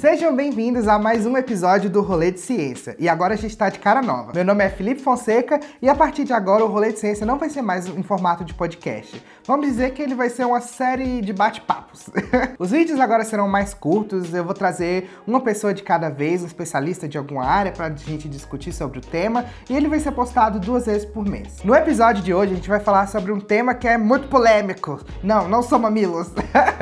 Sejam bem-vindos a mais um episódio do Rolê de Ciência. E agora a gente está de cara nova. Meu nome é Felipe Fonseca e a partir de agora o Rolê de Ciência não vai ser mais em formato de podcast. Vamos dizer que ele vai ser uma série de bate-papos. Os vídeos agora serão mais curtos, eu vou trazer uma pessoa de cada vez, um especialista de alguma área, para a gente discutir sobre o tema, e ele vai ser postado duas vezes por mês. No episódio de hoje a gente vai falar sobre um tema que é muito polêmico. Não, não são mamilos.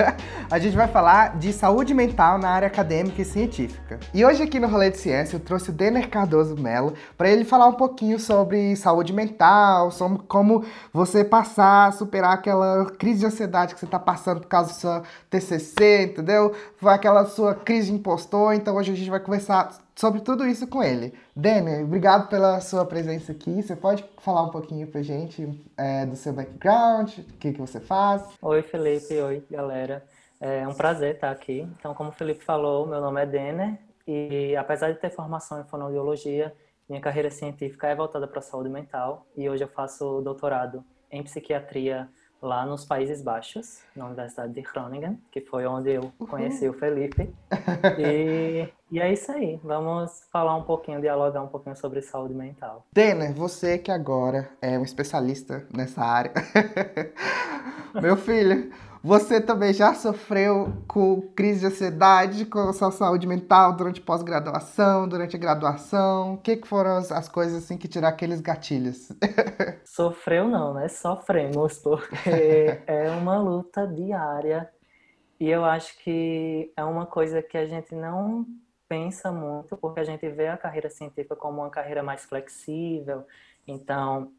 a gente vai falar de saúde mental na área acadêmica acadêmica e científica. E hoje aqui no Rolê de Ciência eu trouxe o Denner Cardoso Mello para ele falar um pouquinho sobre saúde mental, sobre como você passar, superar aquela crise de ansiedade que você está passando por causa do seu TCC, entendeu? Aquela sua crise de impostor, então hoje a gente vai conversar sobre tudo isso com ele. Denner, obrigado pela sua presença aqui. Você pode falar um pouquinho pra gente é, do seu background, o que, que você faz? Oi, Felipe. Oi, galera. É um prazer estar aqui. Então, como o Felipe falou, meu nome é Denner e apesar de ter formação em fonoaudiologia, minha carreira científica é voltada para a saúde mental e hoje eu faço doutorado em psiquiatria lá nos Países Baixos, na Universidade de Groningen, que foi onde eu conheci o Felipe. E, e, é isso aí. Vamos falar um pouquinho, dialogar um pouquinho sobre saúde mental. Denner, você que agora é um especialista nessa área. Meu filho, você também já sofreu com crise de ansiedade, com a sua saúde mental durante pós-graduação, durante a graduação? O que, que foram as, as, coisas assim que tiraram aqueles gatilhos? Sofreu não, né? Sofremos, porque é uma luta diária. E eu acho que é uma coisa que a gente não pensa muito, porque a gente vê a carreira científica como uma carreira mais flexível. Então,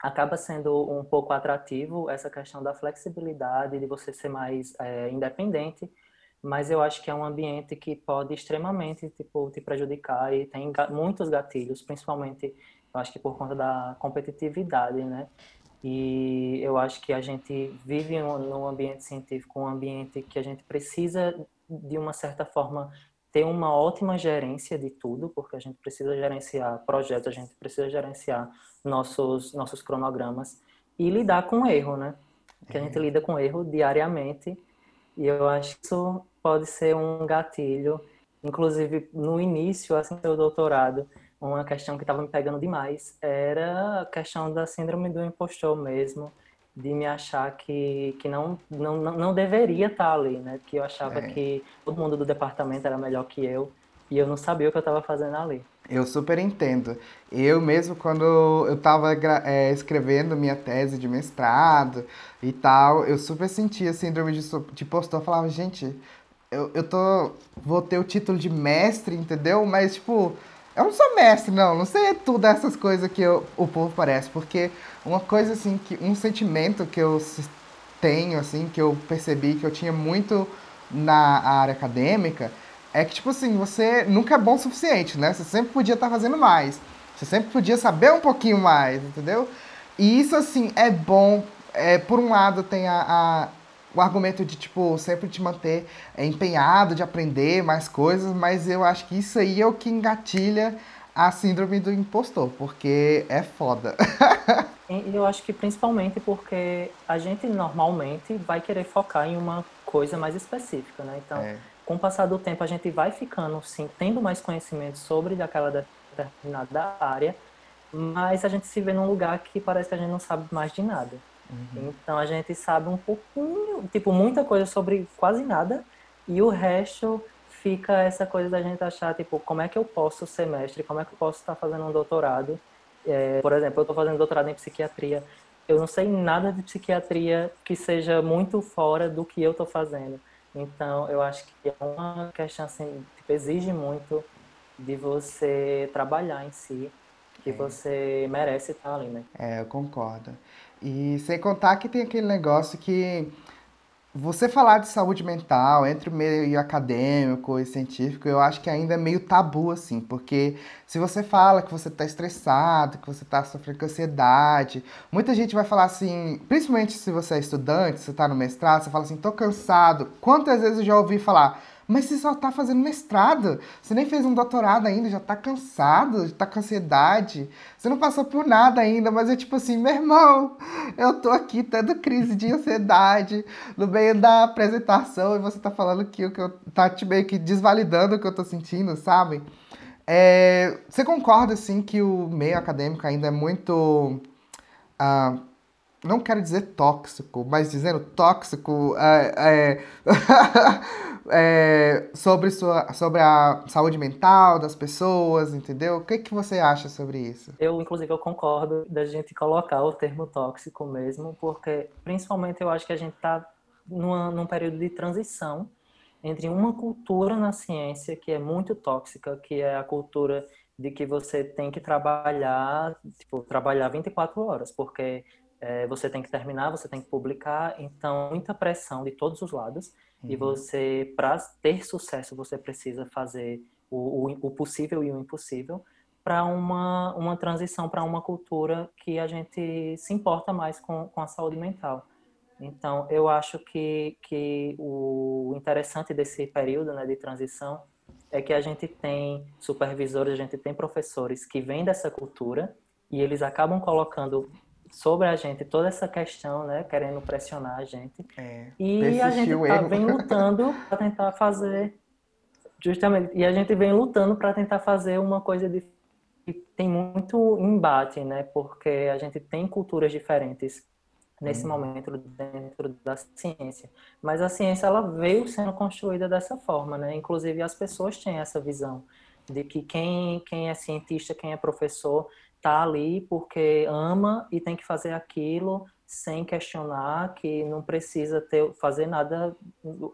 acaba sendo um pouco atrativo essa questão da flexibilidade, de você ser mais é, independente, mas eu acho que é um ambiente que pode extremamente tipo, te prejudicar e tem muitos gatilhos, principalmente, eu acho que por conta da competitividade, né? E eu acho que a gente vive num ambiente científico, um ambiente que a gente precisa, de uma certa forma, ter uma ótima gerência de tudo, porque a gente precisa gerenciar projetos, a gente precisa gerenciar nossos, nossos cronogramas e lidar com erro, né? Que a gente é. lida com erro diariamente e eu acho que isso pode ser um gatilho. Inclusive, no início, assim, do doutorado, uma questão que estava me pegando demais era a questão da síndrome do impostor mesmo, de me achar que, que não, não, não deveria estar ali, né? Que eu achava é. que todo mundo do departamento era melhor que eu e eu não sabia o que eu estava fazendo ali. Eu super entendo. Eu mesmo, quando eu estava é, escrevendo minha tese de mestrado e tal, eu super sentia síndrome de, de impostor. Eu falava, gente, eu, eu tô, vou ter o título de mestre, entendeu? Mas, tipo, eu não sou mestre, não. Não sei tudo essas coisas que eu, o povo parece. Porque uma coisa, assim, que um sentimento que eu tenho, assim, que eu percebi que eu tinha muito na área acadêmica é que, tipo assim, você nunca é bom o suficiente, né? Você sempre podia estar tá fazendo mais. Você sempre podia saber um pouquinho mais, entendeu? E isso, assim, é bom. É, por um lado, tem a, a o argumento de, tipo, sempre te manter é, empenhado, de aprender mais coisas, mas eu acho que isso aí é o que engatilha a síndrome do impostor, porque é foda. eu acho que principalmente porque a gente normalmente vai querer focar em uma coisa mais específica, né? Então, é com o passar do tempo a gente vai ficando, sim, tendo mais conhecimento sobre aquela determinada área, mas a gente se vê num lugar que parece que a gente não sabe mais de nada. Uhum. Então a gente sabe um pouquinho, tipo, muita coisa sobre quase nada, e o resto fica essa coisa da gente achar, tipo, como é que eu posso ser mestre, como é que eu posso estar fazendo um doutorado. É, por exemplo, eu estou fazendo doutorado em psiquiatria, eu não sei nada de psiquiatria que seja muito fora do que eu estou fazendo. Então, eu acho que é uma questão assim, tipo, exige muito de você trabalhar em si, que é. você merece estar ali, né? É, eu concordo. E sem contar que tem aquele negócio que você falar de saúde mental entre o meio acadêmico e científico, eu acho que ainda é meio tabu, assim, porque se você fala que você está estressado, que você está sofrendo ansiedade, muita gente vai falar assim, principalmente se você é estudante, você está no mestrado, você fala assim, tô cansado. Quantas vezes eu já ouvi falar, Mas você só tá fazendo mestrado. Você nem fez um doutorado ainda, já tá cansado, já tá com ansiedade. Você não passou por nada ainda, mas é tipo assim, meu irmão, eu tô aqui tendo crise de ansiedade no meio da apresentação e você tá falando que o que eu tá te meio que desvalidando o que eu tô sentindo, sabe? É, você concorda, assim, que o meio acadêmico ainda é muito. Uh, não quero dizer tóxico, mas dizendo tóxico é, é, é, sobre, sua, sobre a saúde mental das pessoas, entendeu? O que, que você acha sobre isso? Eu, inclusive, eu concordo da gente colocar o termo tóxico mesmo, porque principalmente eu acho que a gente está num período de transição entre uma cultura na ciência que é muito tóxica, que é a cultura de que você tem que trabalhar, tipo, trabalhar 24 horas, porque é, você tem que terminar, você tem que publicar, então muita pressão de todos os lados, uhum. e você, para ter sucesso, você precisa fazer o, o, o possível e o impossível para uma, uma transição para uma cultura que a gente se importa mais com, com a saúde mental. Então, eu acho que, que o interessante desse período né, de transição é que a gente tem supervisores, a gente tem professores que vêm dessa cultura e eles acabam colocando sobre a gente toda essa questão, né, querendo pressionar a gente. É, e a gente tá, vem lutando para tentar fazer justamente, e a gente vem lutando para tentar fazer uma coisa de tem muito embate, né? Porque a gente tem culturas diferentes nesse uhum. momento dentro da ciência. Mas a ciência ela veio sendo construída dessa forma, né? Inclusive as pessoas têm essa visão de que quem quem é cientista, quem é professor, tá ali porque ama e tem que fazer aquilo sem questionar, que não precisa ter fazer nada,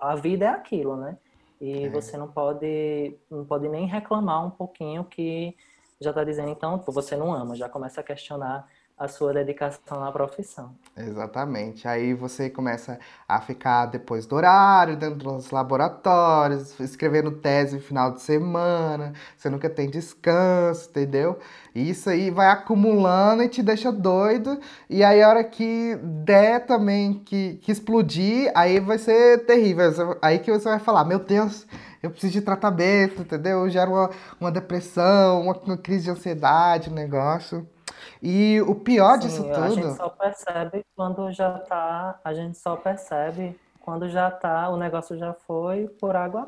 a vida é aquilo, né? E é. você não pode não pode nem reclamar um pouquinho que já está dizendo então você não ama, já começa a questionar a sua dedicação na profissão. Exatamente. Aí você começa a ficar depois do horário, dentro dos laboratórios, escrevendo tese no final de semana, você nunca tem descanso, entendeu? Isso aí vai acumulando e te deixa doido. E aí a hora que der também, que, que explodir, aí vai ser terrível. Aí que você vai falar, meu Deus, eu preciso de tratamento, entendeu? Gera uma, uma depressão, uma, uma crise de ansiedade, um negócio. E o pior Sim, disso tudo. A gente só percebe quando já tá. A gente só percebe quando já tá, o negócio já foi por água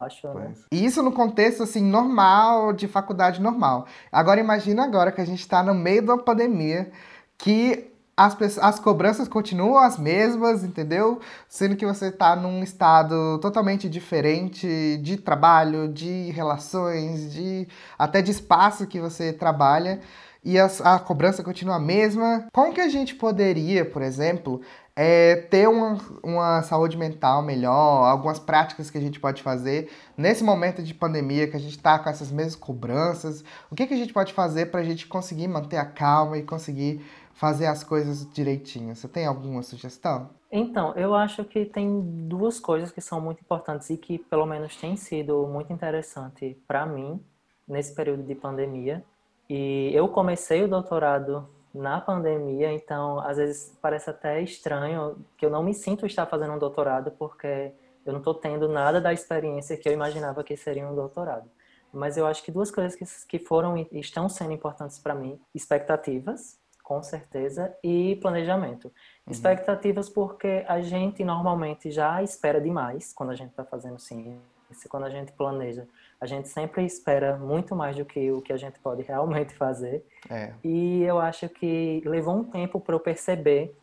abaixo. Né? E isso no contexto assim normal, de faculdade normal. Agora imagina agora que a gente está no meio de uma pandemia que as, as cobranças continuam as mesmas, entendeu? Sendo que você está num estado totalmente diferente de trabalho, de relações, de até de espaço que você trabalha e a, cobrança continua a mesma. Como que a gente poderia, por exemplo, é, ter uma, uma saúde mental melhor, algumas práticas que a gente pode fazer nesse momento de pandemia que a gente está com essas mesmas cobranças. O que, que a gente pode fazer para a gente conseguir manter a calma e conseguir fazer as coisas direitinho? Você tem alguma sugestão? Então, eu acho que tem duas coisas que são muito importantes e que, pelo menos, tem sido muito interessante para mim nesse período de pandemia. E eu comecei o doutorado na pandemia, então às vezes parece até estranho que eu não me sinto estar fazendo um doutorado porque eu não estou tendo nada da experiência que eu imaginava que seria um doutorado. Mas eu acho que duas coisas que, que foram e estão sendo importantes para mim: expectativas, com certeza, e planejamento. Uhum. Expectativas porque a gente normalmente já espera demais quando a gente está fazendo ciência, quando a gente planeja a gente sempre espera muito mais do que o que a gente pode realmente fazer. É. E eu acho que levou um tempo para eu perceber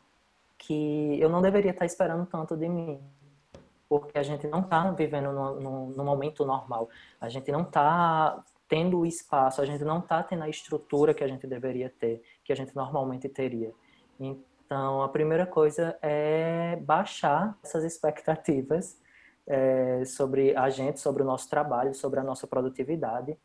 que eu não deveria estar esperando tanto de mim. Porque a gente não está vivendo no, no, no, momento normal. A gente não está tendo o espaço, a gente não está tendo a estrutura que a gente deveria ter, que a gente normalmente teria. Então, a primeira coisa é baixar essas expectativas é, sobre a gente, sobre o nosso trabalho, sobre a nossa produtividade.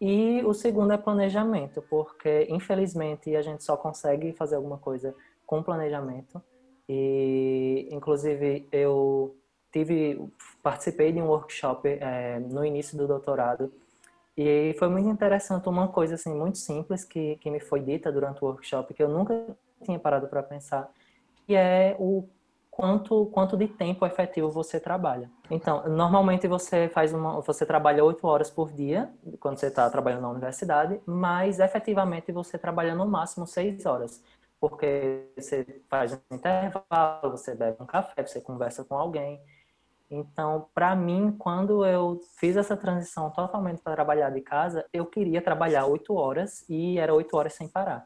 E o segundo é planejamento, porque infelizmente a gente só consegue fazer alguma coisa com planejamento. E inclusive eu tive participei de um workshop é, no início do doutorado e foi muito interessante uma coisa assim muito simples que que me foi dita durante o workshop que eu nunca tinha parado para pensar, que é o quanto, quanto de tempo efetivo você trabalha. Então, normalmente você faz uma, você trabalha oito horas por dia quando você está trabalhando na universidade, mas efetivamente você trabalha no máximo seis horas, porque você faz um intervalo, você bebe um café, você conversa com alguém. Então, para mim, quando eu fiz essa transição totalmente para trabalhar de casa, eu queria trabalhar oito horas e era oito horas sem parar.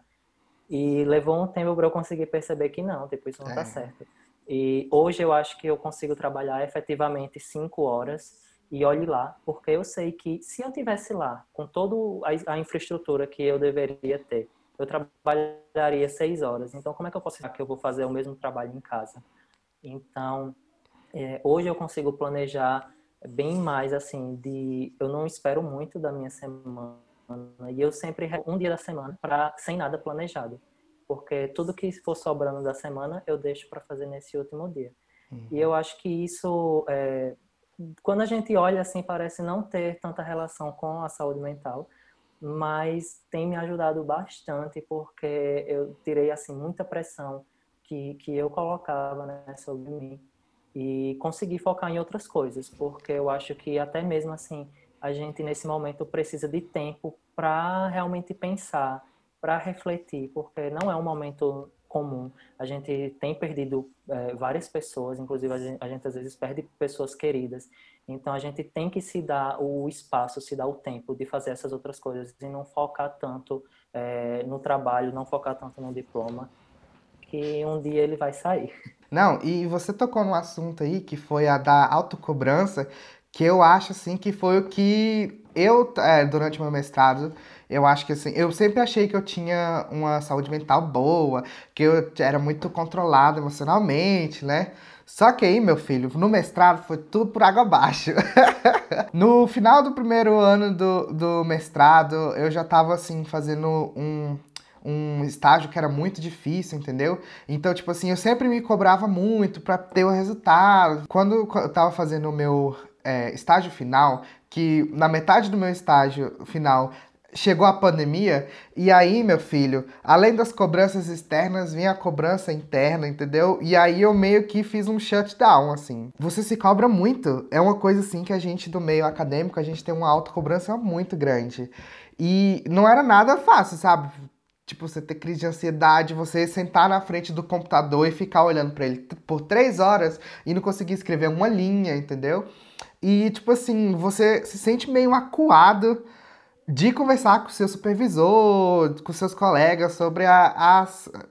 E levou um tempo para eu conseguir perceber que não, tipo, isso não está é. certo. E hoje eu acho que eu consigo trabalhar efetivamente cinco horas e olhe lá, porque eu sei que se eu tivesse lá com toda a, infraestrutura que eu deveria ter, eu trabalharia seis horas. Então, como é que eu posso dizer que eu vou fazer o mesmo trabalho em casa? Então, é, hoje eu consigo planejar bem mais assim de eu não espero muito da minha semana e eu sempre um dia da semana para sem nada planejado porque tudo que for sobrando da semana eu deixo para fazer nesse último dia. Uhum. E eu acho que isso, é, quando a gente olha assim, parece não ter tanta relação com a saúde mental, mas tem me ajudado bastante porque eu tirei assim muita pressão que, que eu colocava né, sobre mim e consegui focar em outras coisas, porque eu acho que até mesmo assim a gente nesse momento precisa de tempo para realmente pensar para refletir, porque não é um momento comum. A gente tem perdido é, várias pessoas, inclusive a gente, a gente, às vezes perde pessoas queridas. Então a gente tem que se dar o espaço, se dar o tempo de fazer essas outras coisas e não focar tanto é, no trabalho, não focar tanto no diploma, que um dia ele vai sair. Não, e você tocou num assunto aí que foi a da autocobrança, que eu acho assim que foi o que eu, é, durante meu mestrado, eu acho que assim, eu sempre achei que eu tinha uma saúde mental boa, que eu era muito controlado emocionalmente, né? Só que aí, meu filho, no mestrado foi tudo por água abaixo. no final do primeiro ano do, do mestrado, eu já tava assim, fazendo um, um estágio que era muito difícil, entendeu? Então, tipo assim, eu sempre me cobrava muito para ter o resultado. Quando eu tava fazendo o meu é, estágio final, que na metade do meu estágio final chegou a pandemia, e aí, meu filho, além das cobranças externas, vinha a cobrança interna, entendeu? E aí eu meio que fiz um shutdown, assim. Você se cobra muito. É uma coisa, assim, que a gente do meio acadêmico, a gente tem uma autocobrança muito grande. E não era nada fácil, sabe? Tipo, você ter crise de ansiedade, você sentar na frente do computador e ficar olhando para ele por três horas e não conseguir escrever uma linha, entendeu? E, tipo assim, você se sente meio acuado de conversar com seu supervisor, com seus colegas sobre a, a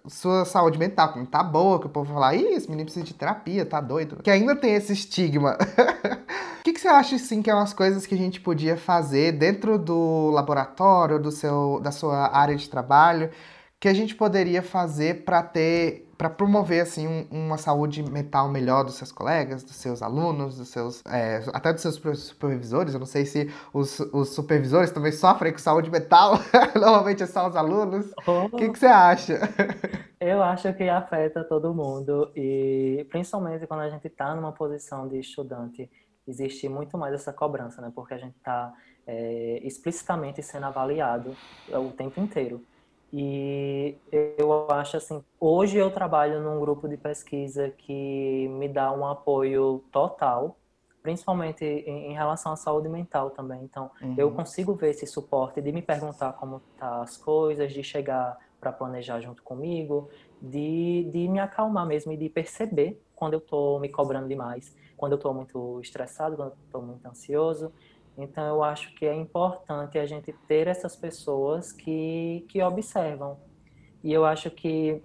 sua saúde mental, como tá boa, que o povo fala, ih, esse menino precisa de terapia, tá doido. Que ainda tem esse estigma. O que, que você acha, assim, que é umas coisas que a gente podia fazer dentro do laboratório, do seu, da sua área de trabalho, que a gente poderia fazer para ter para promover assim um, uma saúde mental melhor dos seus colegas, dos seus alunos, dos seus é, até dos seus supervisores. Eu não sei se os, os supervisores também sofrem com saúde mental. Normalmente é só os alunos. O oh. que, que você acha? Eu acho que afeta todo mundo e principalmente quando a gente está numa posição de estudante, existe muito mais essa cobrança, né? Porque a gente está é, explicitamente sendo avaliado o tempo inteiro. E eu acho assim, hoje eu trabalho num grupo de pesquisa que me dá um apoio total, principalmente em, relação à saúde mental também. Então, uhum. eu consigo ver esse suporte de me perguntar como tá as coisas, de chegar para planejar junto comigo, de, de me acalmar mesmo e de perceber quando eu estou me cobrando demais, quando eu estou muito estressado, quando eu estou muito ansioso. Então, eu acho que é importante a gente ter essas pessoas que, que observam. E eu acho que,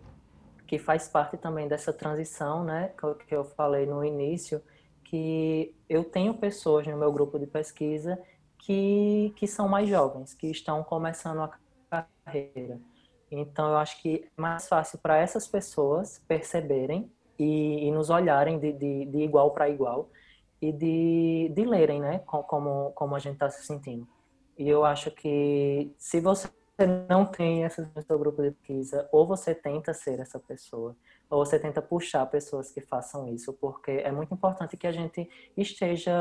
que faz parte também dessa transição, né, que eu falei no início, que eu tenho pessoas no meu grupo de pesquisa que, que são mais jovens, que estão começando a carreira. Então, eu acho que é mais fácil para essas pessoas perceberem e, e nos olharem de, de, de igual para igual e de, de lerem, né? Como, como a gente está se sentindo. E eu acho que se você não tem esse seu grupo de pesquisa, ou você tenta ser essa pessoa, ou você tenta puxar pessoas que façam isso, porque é muito importante que a gente esteja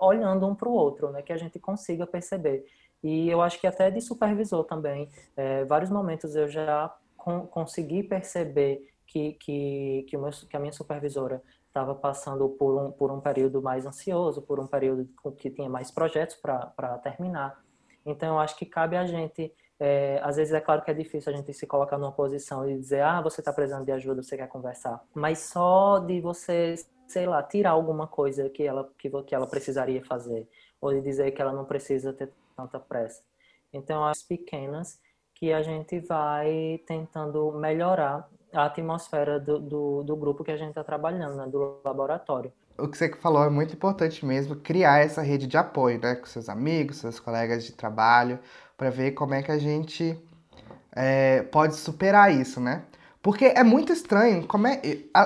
olhando um para o outro, né? Que a gente consiga perceber. E eu acho que até de supervisor também, é, vários momentos eu já con consegui perceber que, que, que, meu, que a minha supervisora estava passando por um, por um período mais ansioso, por um período que tinha mais projetos para terminar. Então, eu acho que cabe a gente, é, às vezes é claro que é difícil a gente se colocar numa posição e dizer, ah, você está precisando de ajuda, você quer conversar. Mas só de você, sei lá, tirar alguma coisa que ela, que, que ela precisaria fazer, ou de dizer que ela não precisa ter tanta pressa. Então, as pequenas que a gente vai tentando melhorar a atmosfera do, do, do grupo que a gente está trabalhando, né, do laboratório. O que você falou é muito importante mesmo, criar essa rede de apoio, né, com seus amigos, seus colegas de trabalho, para ver como é que a gente é, pode superar isso, né? Porque é muito estranho, como é,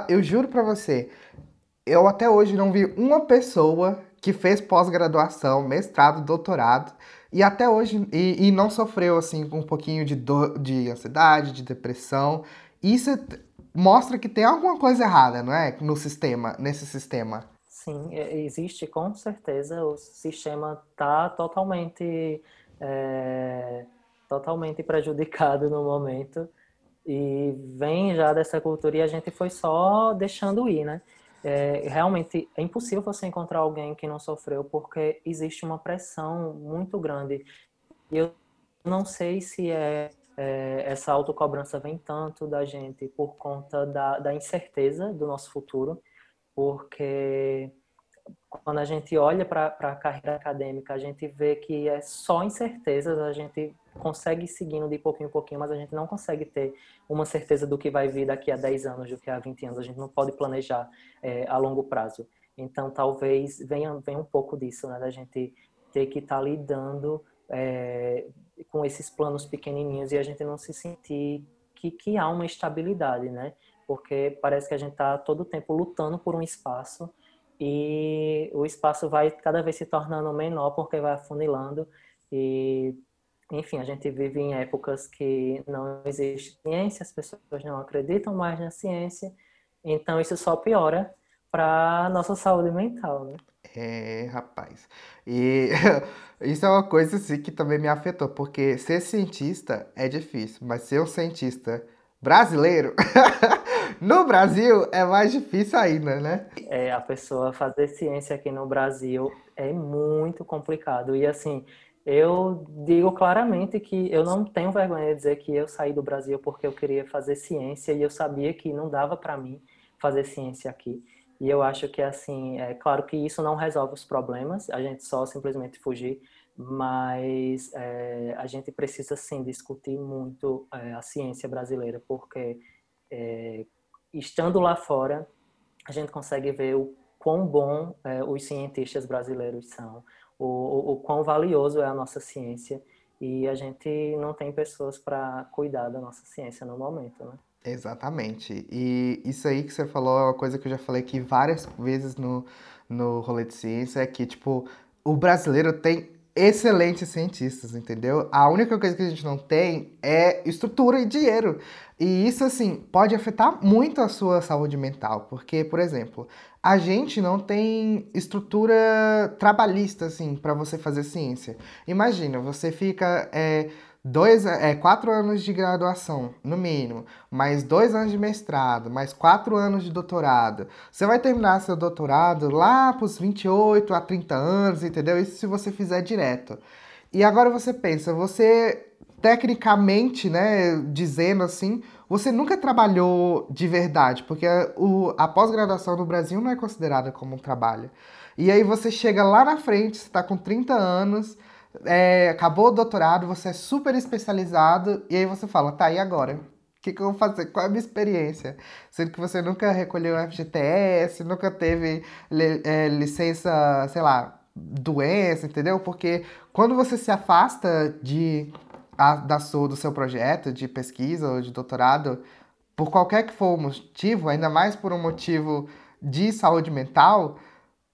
eu juro para você, eu até hoje não vi uma pessoa que fez pós-graduação, mestrado, doutorado, e até hoje, e, e, não sofreu, assim, um pouquinho de, do, de ansiedade, de depressão, isso mostra que tem alguma coisa errada, não é? No sistema, nesse sistema. Sim, existe com certeza. O sistema está totalmente, é, totalmente prejudicado no momento e vem já dessa cultura e a gente foi só deixando ir, né? É, realmente é impossível você encontrar alguém que não sofreu porque existe uma pressão muito grande. E eu não sei se é é, essa autocobrança vem tanto da gente por conta da, da incerteza do nosso futuro, porque quando a gente olha para a carreira acadêmica, a gente vê que é só incertezas, a gente consegue seguindo de pouquinho em pouquinho, mas a gente não consegue ter uma certeza do que vai vir daqui a 10 anos, do que a 20 anos, a gente não pode planejar é, a longo prazo. Então, talvez venha, venha um pouco disso, né, da gente ter que estar tá lidando é, com esses planos pequenininhos e a gente não se sentir que, que há uma estabilidade, né? Porque parece que a gente está todo tempo lutando por um espaço e o espaço vai cada vez se tornando menor porque vai afunilando e enfim, a gente vive em épocas que não existe ciência, as pessoas não acreditam mais na ciência, então isso só piora para nossa saúde mental, né? É, rapaz. E isso é uma coisa assim que também me afetou, porque ser cientista é difícil, mas ser um cientista brasileiro no Brasil é mais difícil ainda, né? É, a pessoa fazer ciência aqui no Brasil é muito complicado. E assim, eu digo claramente que eu não tenho vergonha de dizer que eu saí do Brasil porque eu queria fazer ciência e eu sabia que não dava para mim fazer ciência aqui. E eu acho que, assim, é claro que isso não resolve os problemas, a gente só simplesmente fugir, mas é, a gente precisa, sim, discutir muito é, a ciência brasileira, porque é, estando lá fora, a gente consegue ver o quão bom é, os cientistas brasileiros são, o, o, o quão valioso é a nossa ciência, e a gente não tem pessoas para cuidar da nossa ciência no momento, né? Exatamente. E isso aí que você falou é uma coisa que eu já falei aqui várias vezes no, no rolê de ciência, é que, tipo, o brasileiro tem excelentes cientistas, entendeu? A única coisa que a gente não tem é estrutura e dinheiro. E isso, assim, pode afetar muito a sua saúde mental, porque, por exemplo, a gente não tem estrutura trabalhista, assim, para você fazer ciência. Imagina, você fica. É, dois, é, quatro anos de graduação, no mínimo, mais dois anos de mestrado, mais quatro anos de doutorado. Você vai terminar seu doutorado lá para os 28 a 30 anos, entendeu? Isso se você fizer direto. E agora você pensa, você tecnicamente, né, dizendo assim, você nunca trabalhou de verdade, porque o, a pós-graduação no Brasil não é considerada como um trabalho. E aí você chega lá na frente, você está com 30 anos, é, acabou o doutorado, você é super especializado, e aí você fala, tá, e agora? O que, que eu vou fazer? Qual é a minha experiência? Sendo que você nunca recolheu FGTS, nunca teve é, licença, sei lá, doença, entendeu? Porque quando você se afasta de, a, da sua, do seu projeto de pesquisa ou de doutorado, por qualquer que for o motivo, ainda mais por um motivo de saúde mental,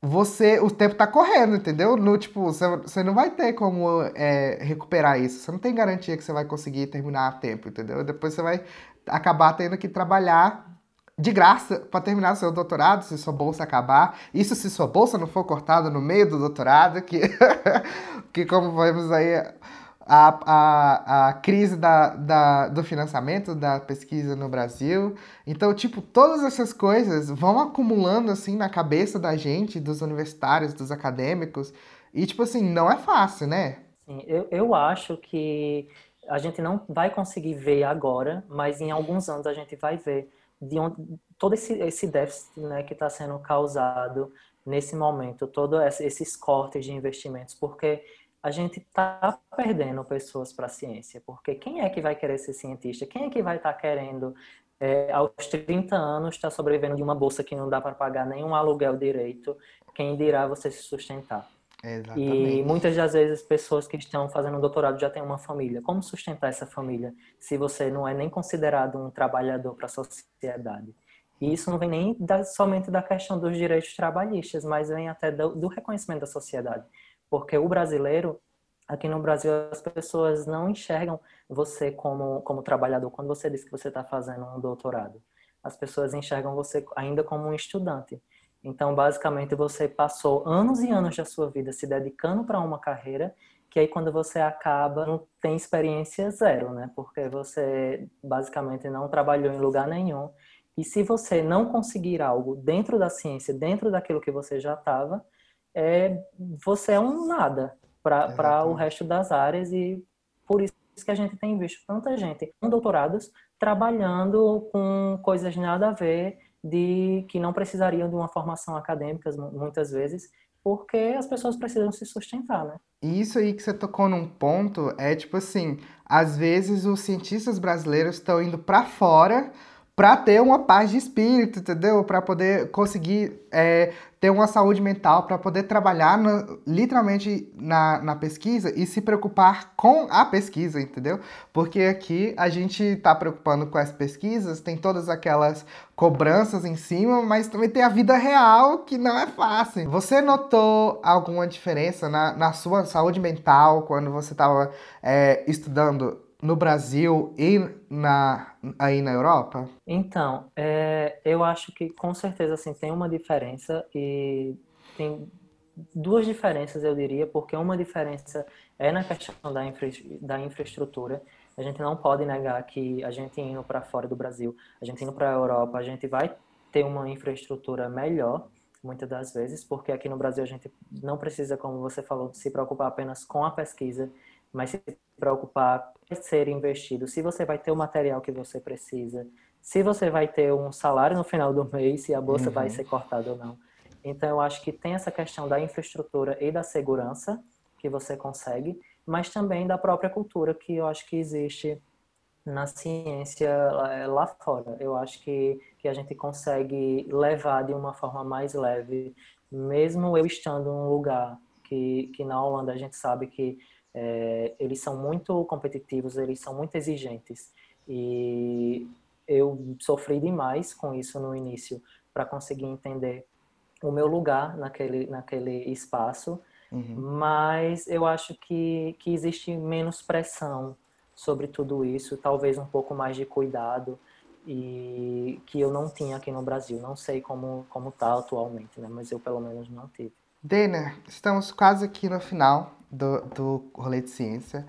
você o tempo tá correndo, entendeu? No, tipo, você, não vai ter como é, recuperar isso. Você não tem garantia que você vai conseguir terminar a tempo, entendeu? Depois você vai acabar tendo que trabalhar de graça para terminar seu doutorado, se sua bolsa acabar. Isso se sua bolsa não for cortada no meio do doutorado, que, que como vemos aí, a, a, a crise da, da, do financiamento da pesquisa no Brasil. Então, tipo, todas essas coisas vão acumulando assim na cabeça da gente, dos universitários, dos acadêmicos. E, tipo assim, não é fácil, né? Sim, eu, eu acho que a gente não vai conseguir ver agora, mas em alguns anos a gente vai ver de onde todo esse, esse déficit né, que está sendo causado nesse momento, todos esses cortes de investimentos, porque a gente está perdendo pessoas para a ciência, porque quem é que vai querer ser cientista? Quem é que vai estar tá querendo, é, aos 30 anos, estar tá sobrevivendo de uma bolsa que não dá para pagar nenhum aluguel direito? Quem dirá você se sustentar? Exatamente. E muitas das vezes pessoas que estão fazendo doutorado já têm uma família. Como sustentar essa família se você não é nem considerado um trabalhador para a sociedade? E isso não vem nem da, somente da questão dos direitos trabalhistas, mas vem até do, do reconhecimento da sociedade. Porque o brasileiro, aqui no Brasil, as pessoas não enxergam você como, como trabalhador quando você diz que você está fazendo um doutorado. As pessoas enxergam você ainda como um estudante. Então, basicamente, você passou anos e anos da sua vida se dedicando para uma carreira que aí quando você acaba não tem experiência zero, né? Porque você basicamente não trabalhou em lugar nenhum. E se você não conseguir algo dentro da ciência, dentro daquilo que você já estava, é, você é um nada para o resto das áreas e por isso que a gente tem visto tanta gente com doutorados trabalhando com coisas nada a ver de que não precisariam de uma formação acadêmica muitas vezes porque as pessoas precisam se sustentar, né? Isso aí que você tocou num ponto é tipo assim, às vezes os cientistas brasileiros estão indo para fora para ter uma paz de espírito, entendeu? Para poder conseguir é, ter uma saúde mental, para poder trabalhar no, literalmente na, na pesquisa e se preocupar com a pesquisa, entendeu? Porque aqui a gente está preocupando com as pesquisas, tem todas aquelas cobranças em cima, mas também tem a vida real que não é fácil. Você notou alguma diferença na, na sua saúde mental quando você estava é, estudando no Brasil e na, aí na Europa? Então, é, eu acho que com certeza assim, tem uma diferença e tem duas diferenças, eu diria, porque uma diferença é na questão da, infra, da infraestrutura. A gente não pode negar que a gente indo para fora do Brasil, a gente indo para a Europa, a gente vai ter uma infraestrutura melhor, muitas das vezes, porque aqui no Brasil a gente não precisa, como você falou, se preocupar apenas com a pesquisa, mas se preocupar em ser investido, se você vai ter o material que você precisa, se você vai ter um salário no final do mês, se a bolsa uhum. vai ser cortada ou não. Então, eu acho que tem essa questão da infraestrutura e da segurança que você consegue, mas também da própria cultura que eu acho que existe na ciência lá fora. Eu acho que, que a gente consegue levar de uma forma mais leve, mesmo eu estando em um lugar que, que na Holanda a gente sabe que é, eles são muito competitivos, eles são muito exigentes. E eu sofri demais com isso no início para conseguir entender o meu lugar naquele, naquele espaço. Uhum. Mas eu acho que, que existe menos pressão sobre tudo isso, talvez um pouco mais de cuidado e que eu não tinha aqui no Brasil. Não sei como como tá atualmente, né? Mas eu pelo menos não tive. Dena, estamos quase aqui no final do, do rolê de ciência.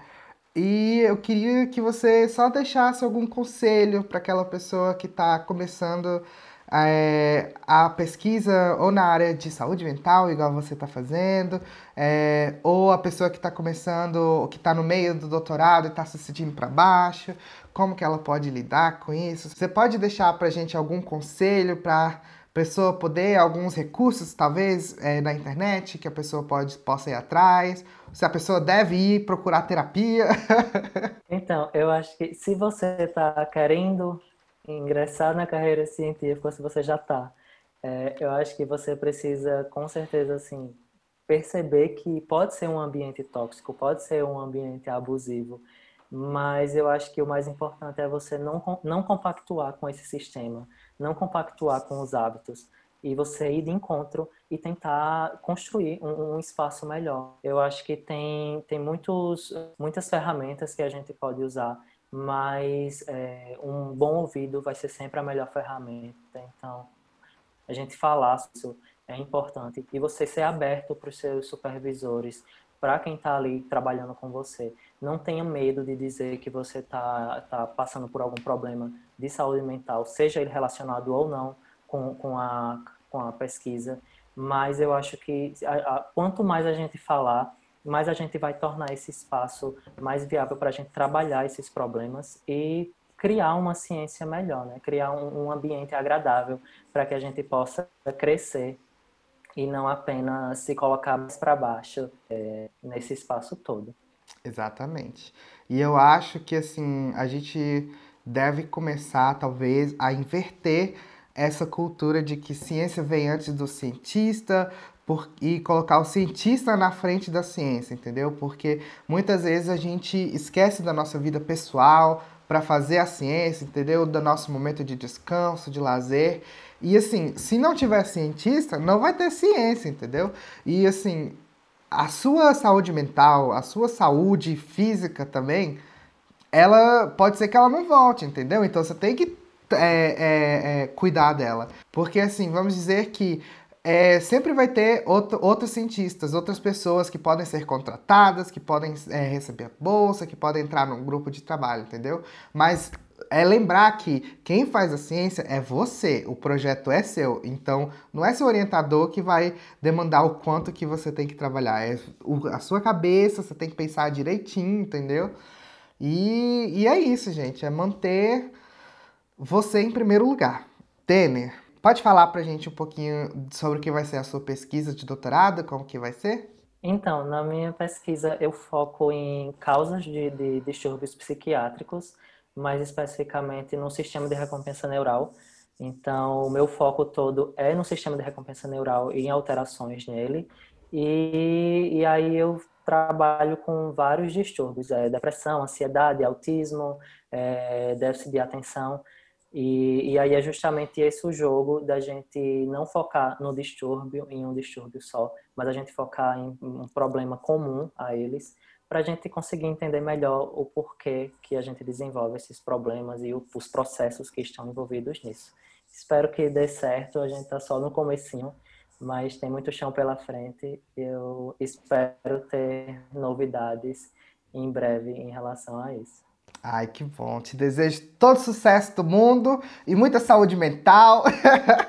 E eu queria que você só deixasse algum conselho para aquela pessoa que está começando é, a pesquisa ou na área de saúde mental, igual você está fazendo, é, ou a pessoa que está começando, que está no meio do doutorado e está se sentindo para baixo, como que ela pode lidar com isso? Você pode deixar para gente algum conselho para pessoa poder, alguns recursos, talvez, é, na internet, que a pessoa pode, possa ir atrás, se a pessoa deve ir procurar terapia. então, eu acho que se você está querendo ingressar na carreira científica, se você já está, é, eu acho que você precisa, com certeza, assim, perceber que pode ser um ambiente tóxico, pode ser um ambiente abusivo, mas eu acho que o mais importante é você não, não compactuar com esse sistema não compactuar com os hábitos e você ir de encontro e tentar construir um, um, espaço melhor. Eu acho que tem, tem muitos, muitas ferramentas que a gente pode usar, mas é, um bom ouvido vai ser sempre a melhor ferramenta. Então, a gente falar isso é importante e você ser aberto para os seus supervisores, para quem está ali trabalhando com você. Não tenha medo de dizer que você está tá passando por algum problema de saúde mental, seja ele relacionado ou não com, com, a, com a pesquisa. Mas eu acho que a, a, quanto mais a gente falar, mais a gente vai tornar esse espaço mais viável para a gente trabalhar esses problemas e criar uma ciência melhor, né? criar um, um ambiente agradável para que a gente possa crescer e não apenas se colocar mais para baixo é, nesse espaço todo. Exatamente. E eu acho que assim a gente deve começar talvez a inverter essa cultura de que ciência vem antes do cientista por, e colocar o cientista na frente da ciência, entendeu? Porque muitas vezes a gente esquece da nossa vida pessoal para fazer a ciência, entendeu? Do nosso momento de descanso, de lazer. E assim, se não tiver cientista, não vai ter ciência, entendeu? E assim, a sua saúde mental, a sua saúde física também, ela pode ser que ela não volte, entendeu? Então você tem que é, é, é, cuidar dela. Porque assim, vamos dizer que é, sempre vai ter outro, outros cientistas, outras pessoas que podem ser contratadas, que podem é, receber bolsa, que podem entrar num grupo de trabalho, entendeu? Mas é lembrar que quem faz a ciência é você, o projeto é seu. Então, não é seu orientador que vai demandar o quanto que você tem que trabalhar. É a sua cabeça, você tem que pensar direitinho, entendeu? E, e é isso, gente. É manter você em primeiro lugar. Tener, pode falar pra gente um pouquinho sobre o que vai ser a sua pesquisa de doutorado, como que vai ser? Então, na minha pesquisa eu foco em causas de, de distúrbios psiquiátricos, mais especificamente no sistema de recompensa neural. Então, o meu foco todo é no sistema de recompensa neural e em alterações nele. E, e aí eu trabalho com vários distúrbios, é, depressão, ansiedade, autismo, é, déficit de atenção. E, e aí é justamente esse o jogo da gente não focar no distúrbio, em um distúrbio só, mas a gente focar em um problema comum a eles, para a gente conseguir entender melhor o porquê que a gente desenvolve esses problemas e os processos que estão envolvidos nisso. Espero que dê certo, a gente está só no comecinho, mas tem muito chão pela frente. Eu espero ter novidades em breve em relação a isso. Ai, que bom. Te desejo todo sucesso do mundo e muita saúde mental.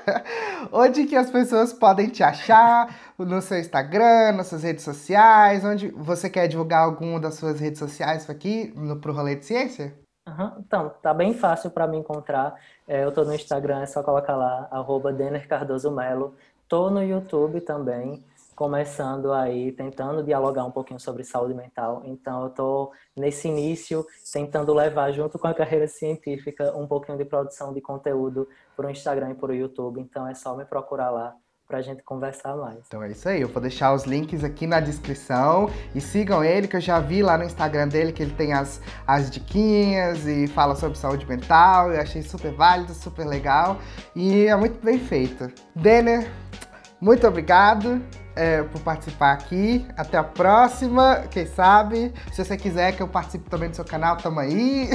onde que as pessoas podem te achar? No seu Instagram, nas suas redes sociais? Onde você quer divulgar alguma das suas redes sociais aqui no Pro Rolê de Ciência? Uhum. Então, tá bem fácil para me encontrar. É, eu tô no Instagram, é só colocar lá, arroba Denner Cardoso Melo. Tô no YouTube também começando aí, tentando dialogar um pouquinho sobre saúde mental. Então, eu estou nesse início tentando levar, junto com a carreira científica, um pouquinho de produção de conteúdo para o Instagram e para o YouTube. Então, é só me procurar lá para a gente conversar mais. Então é isso aí, eu vou deixar os links aqui na descrição e sigam ele, que eu já vi lá no Instagram dele que ele tem as, as diquinhas e fala sobre saúde mental. Eu achei super válido, super legal e é muito bem feito. Denner, muito obrigado é, por participar aqui. Até a próxima, quem sabe. Se você quiser que eu participe também do seu canal, tamo aí.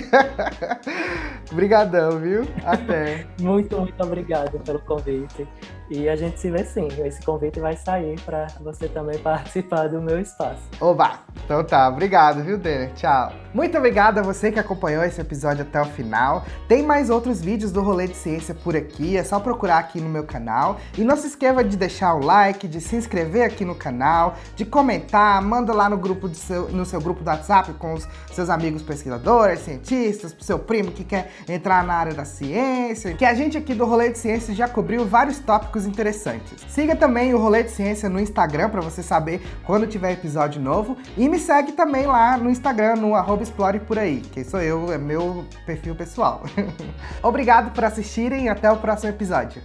Obrigadão, viu? Até. muito, muito obrigado pelo convite. E a gente se vê sim. Esse convite vai sair para você também participar do meu espaço. Oba! Então tá, obrigado, viu, Denner? Tchau. Muito obrigado a você que acompanhou esse episódio até o final. Tem mais outros vídeos do Rolê de Ciência por aqui, é só procurar aqui no meu canal. E não se esqueça de deixar o like, de se inscrever aqui no canal, de comentar, manda lá no grupo seu, no seu grupo do WhatsApp com os seus amigos pesquisadores, cientistas, pro seu primo que quer entrar na área da ciência. Que a gente aqui do Rolê de Ciência já cobriu vários tópicos tópicos interessantes. Siga também o Rolê de Ciência no Instagram para você saber quando tiver episódio novo e me segue também lá no Instagram no explore por aí, que sou eu, é meu perfil pessoal. Obrigado por assistirem e até o próximo episódio.